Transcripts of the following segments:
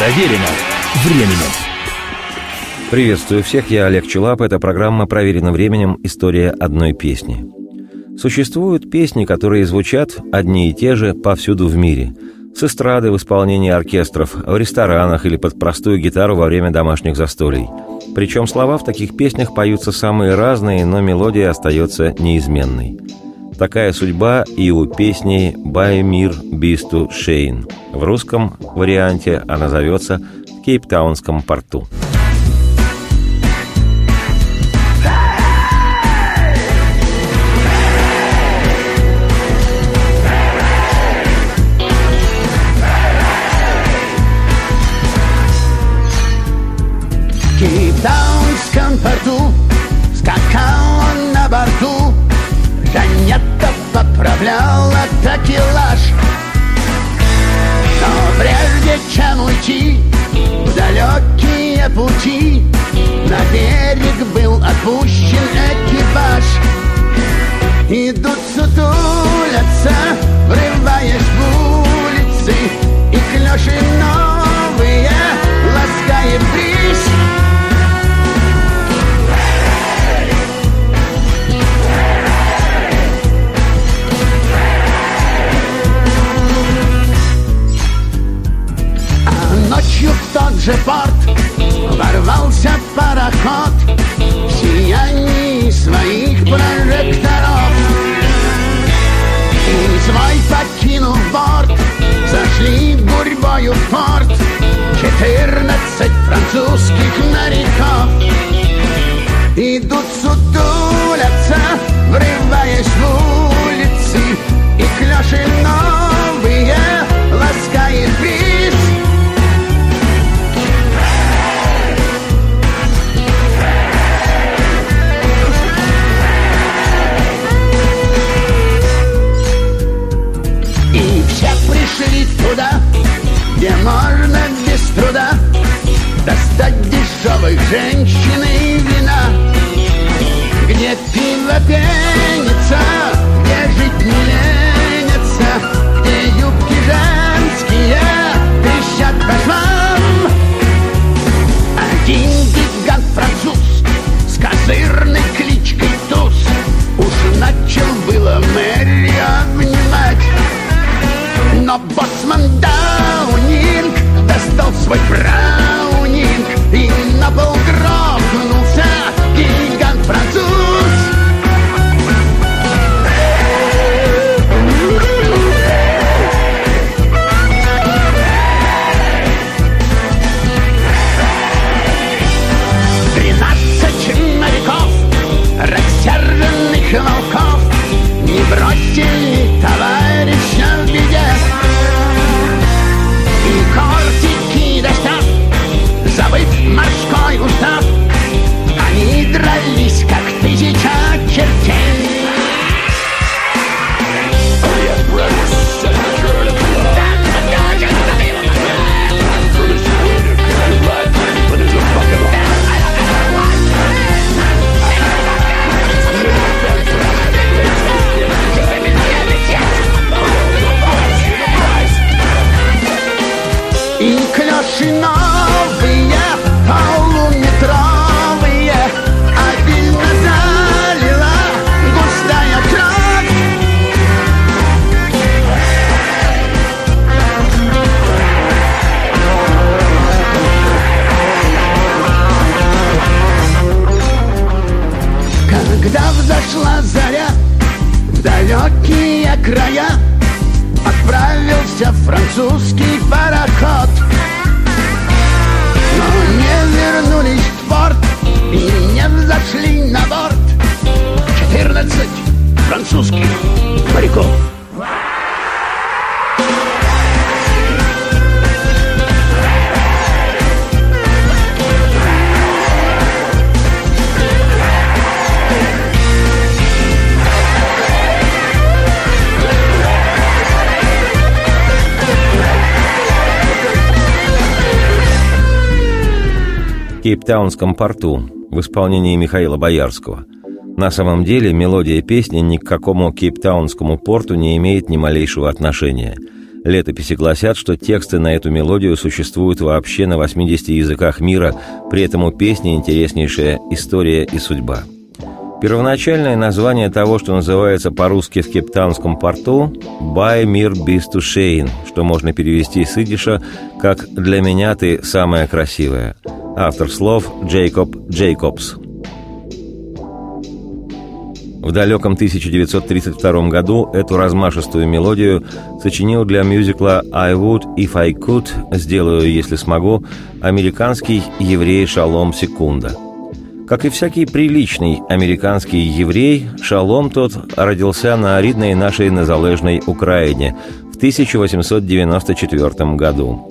Проверено временем. Приветствую всех, я Олег Челап. Это программа «Проверено временем. История одной песни». Существуют песни, которые звучат одни и те же повсюду в мире. С эстрады в исполнении оркестров, в ресторанах или под простую гитару во время домашних застолий. Причем слова в таких песнях поются самые разные, но мелодия остается неизменной. Такая судьба и у песни «By Mir Бисту Шейн». В русском варианте она зовется в Кейптаунском порту. Далекие пути. На берег был отпущен экипаж. Идут сутулятся, врываясь в улицы И клёши Change. Далекие края. Отправился французский пароход. Но не вернулись в порт И не взошли на борт. Четырнадцать французских моряков В Кейптаунском порту в исполнении Михаила Боярского. На самом деле мелодия песни ни к какому кейптаунскому порту не имеет ни малейшего отношения. Летописи гласят, что тексты на эту мелодию существуют вообще на 80 языках мира, при этом у песни интереснейшая история и судьба. Первоначальное название того, что называется по-русски в Кейптаунском порту «By mir bist du schön», что можно перевести с идиша как «Для меня ты самая красивая». Автор слов Джейкоб Джейкобс – в далеком 1932 году эту размашистую мелодию сочинил для мюзикла «I would if I could» «Сделаю, если смогу» американский еврей Шалом Секунда. Как и всякий приличный американский еврей, Шалом тот родился на рідной нашей незалежной Украине в 1894 году.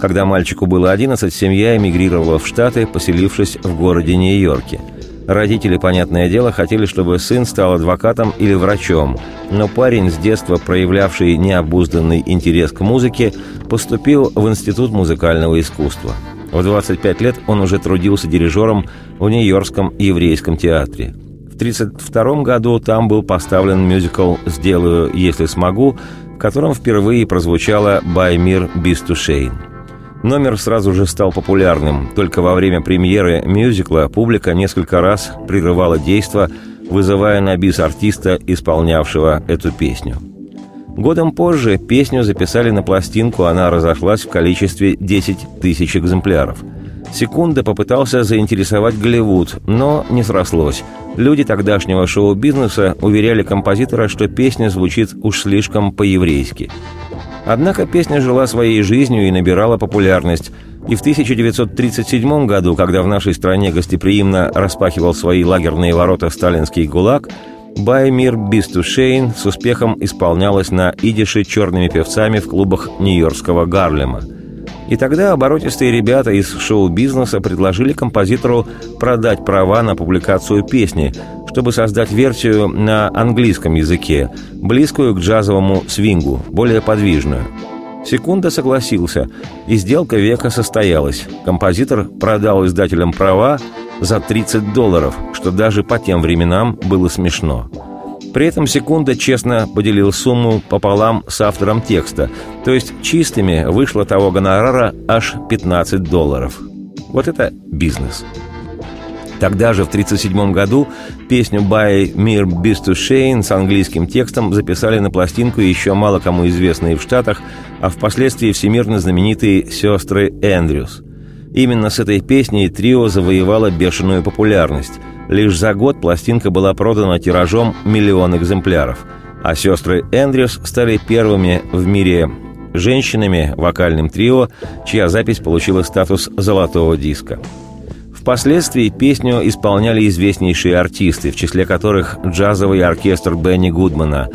Когда мальчику было 11, семья эмигрировала в Штаты, поселившись в городе Нью-Йорке – Родители, понятное дело, хотели, чтобы сын стал адвокатом или врачом, но парень, с детства проявлявший необузданный интерес к музыке, поступил в Институт музыкального искусства. В 25 лет он уже трудился дирижером в Нью-Йоркском еврейском театре. В 1932 году там был поставлен мюзикл «Сделаю, если смогу», в котором впервые прозвучала «Баймир Бистушейн». Номер сразу же стал популярным. Только во время премьеры мюзикла публика несколько раз прерывала действо, вызывая на бис артиста, исполнявшего эту песню. Годом позже песню записали на пластинку, она разошлась в количестве 10 тысяч экземпляров. Секунда попытался заинтересовать Голливуд, но не срослось. Люди тогдашнего шоу-бизнеса уверяли композитора, что песня звучит уж слишком по-еврейски. Однако песня жила своей жизнью и набирала популярность. И в 1937 году, когда в нашей стране гостеприимно распахивал свои лагерные ворота сталинский ГУЛАГ, «Баймир Бистушейн» с успехом исполнялась на идише черными певцами в клубах нью-йоркского Гарлема. И тогда оборотистые ребята из шоу-бизнеса предложили композитору продать права на публикацию песни, чтобы создать версию на английском языке, близкую к джазовому свингу, более подвижную. Секунда согласился, и сделка века состоялась. Композитор продал издателям права за 30 долларов, что даже по тем временам было смешно. При этом Секунда честно поделил сумму пополам с автором текста, то есть чистыми вышло того гонорара аж 15 долларов. Вот это бизнес. Тогда же, в 1937 году, песню «By Mir Beast Shane» с английским текстом записали на пластинку еще мало кому известные в Штатах, а впоследствии всемирно знаменитые «Сестры Эндрюс». Именно с этой песней трио завоевало бешеную популярность. Лишь за год пластинка была продана тиражом миллион экземпляров, а «Сестры Эндрюс» стали первыми в мире женщинами вокальным трио, чья запись получила статус золотого диска. Впоследствии песню исполняли известнейшие артисты, в числе которых джазовый оркестр Бенни Гудмана,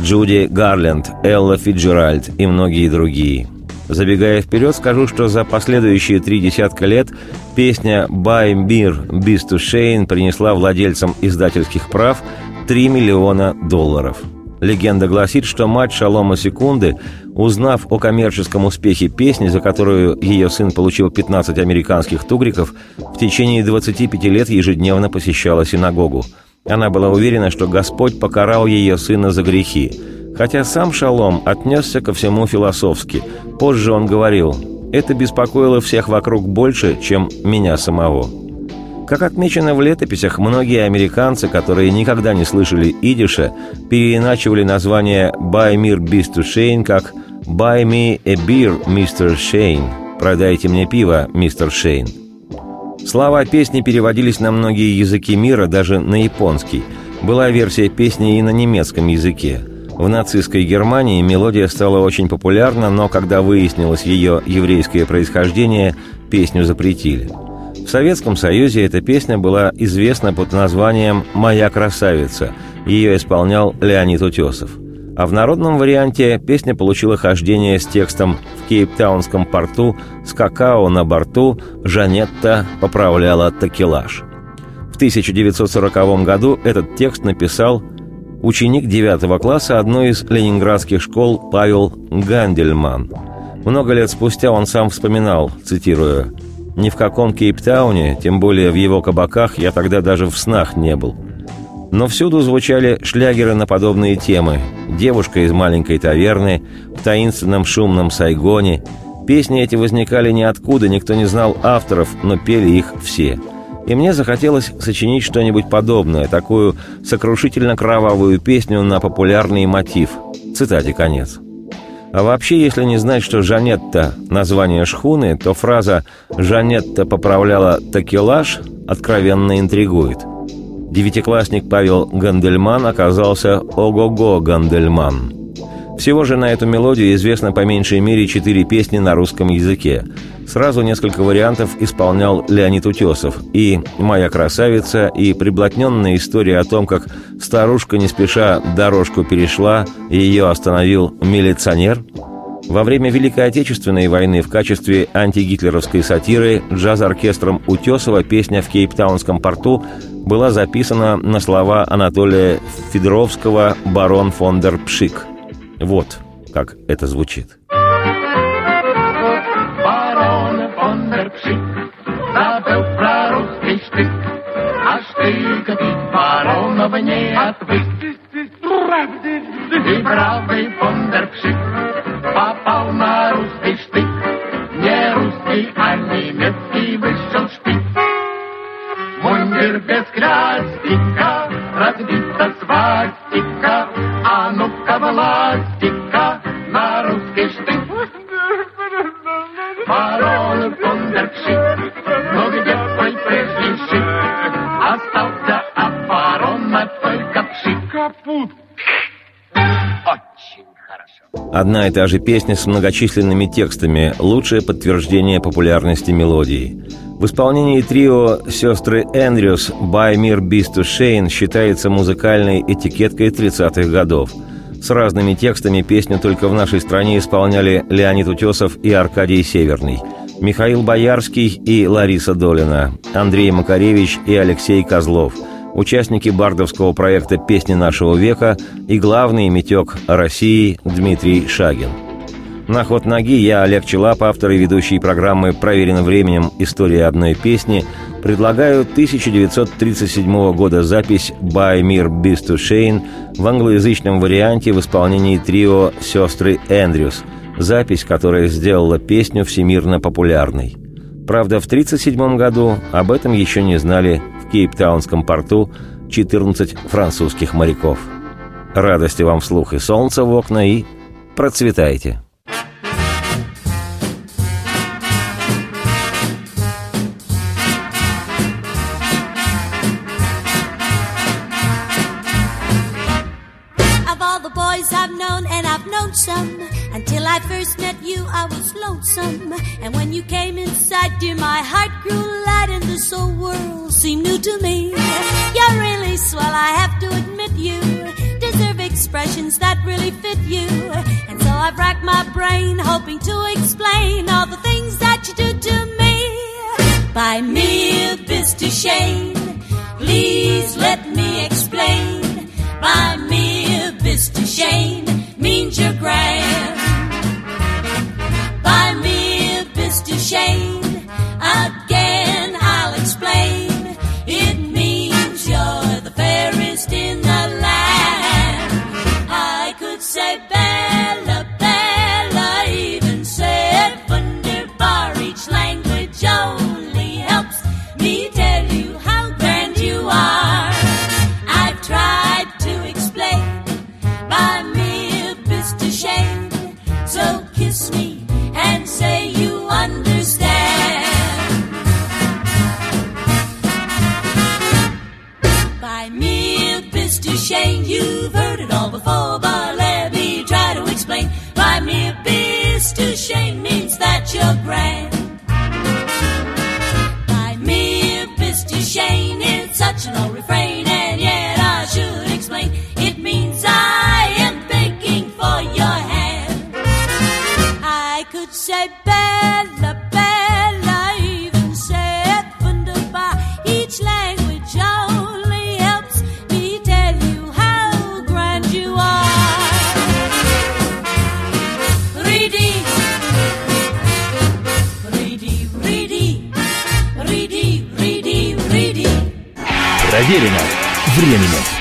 Джуди Гарленд, Элла Фиджеральд и многие другие. Забегая вперед, скажу, что за последующие три десятка лет песня «Buy Beer, Beast to Shane» принесла владельцам издательских прав 3 миллиона долларов – Легенда гласит, что мать Шалома Секунды, узнав о коммерческом успехе песни, за которую ее сын получил 15 американских тугриков, в течение 25 лет ежедневно посещала синагогу. Она была уверена, что Господь покарал ее сына за грехи. Хотя сам Шалом отнесся ко всему философски. Позже он говорил, «Это беспокоило всех вокруг больше, чем меня самого». Как отмечено в летописях, многие американцы, которые никогда не слышали идиша, переиначивали название «Buy me to Shane» как «Buy me a beer, Mr. Shane» «Продайте мне пиво, мистер Шейн». Слова песни переводились на многие языки мира, даже на японский. Была версия песни и на немецком языке. В нацистской Германии мелодия стала очень популярна, но когда выяснилось ее еврейское происхождение, песню запретили. В Советском Союзе эта песня была известна под названием «Моя красавица». Ее исполнял Леонид Утесов. А в народном варианте песня получила хождение с текстом «В Кейптаунском порту с какао на борту Жанетта поправляла такелаж». В 1940 году этот текст написал ученик 9 класса одной из ленинградских школ Павел Гандельман. Много лет спустя он сам вспоминал, цитирую, ни в каком Кейптауне, тем более в его кабаках, я тогда даже в снах не был. Но всюду звучали шлягеры на подобные темы. «Девушка из маленькой таверны», «В таинственном шумном Сайгоне». Песни эти возникали ниоткуда, никто не знал авторов, но пели их все. И мне захотелось сочинить что-нибудь подобное, такую сокрушительно кровавую песню на популярный мотив. Цитате конец. А вообще, если не знать, что Жанетта – название шхуны, то фраза «Жанетта поправляла такелаж» откровенно интригует. Девятиклассник Павел Гандельман оказался «Ого-го Гандельман». Всего же на эту мелодию известно по меньшей мере четыре песни на русском языке. Сразу несколько вариантов исполнял Леонид Утесов. И «Моя красавица», и приблотненная история о том, как старушка не спеша дорожку перешла, и ее остановил милиционер. Во время Великой Отечественной войны в качестве антигитлеровской сатиры джаз-оркестром Утесова песня в Кейптаунском порту была записана на слова Анатолия Федоровского «Барон фон дер Пшик». Вот как это звучит. Барон фон забыл про русский штык, а штык бить баронов не отвык. И бравый Капут. Очень хорошо. Одна и та же песня с многочисленными текстами – лучшее подтверждение популярности мелодии. В исполнении трио «Сестры Эндрюс» «By Mir Beast to Shane» считается музыкальной этикеткой 30-х годов. С разными текстами песню только в нашей стране исполняли Леонид Утесов и Аркадий Северный, Михаил Боярский и Лариса Долина, Андрей Макаревич и Алексей Козлов – участники бардовского проекта «Песни нашего века» и главный метек России Дмитрий Шагин. На ход ноги я, Олег Челап, автор и ведущий программы «Проверено временем. История одной песни», предлагаю 1937 года запись «By Mir Beast to Shane» в англоязычном варианте в исполнении трио «Сестры Эндрюс», запись, которая сделала песню всемирно популярной. Правда, в 1937 году об этом еще не знали Кейптаунском порту 14 французских моряков. Радости вам вслух и солнца в окна, и процветайте! To me. You're really swell, I have to admit you deserve expressions that really fit you. And so I've racked my brain, hoping to explain all the things that you do to me. By me, it's to shame. Please let me explain. By me, it's to shame means you're grand. By me, it's to and say you understand. By mere to shame, you've heard it all before, but let me try to explain. By mere to shame means that you're grand. I could say Bella, Bella, even say wunderbar. Each language only helps me tell you how grand you are. Reedy, reedy, reedy, reedy, reedy, reedy. Проверено временем.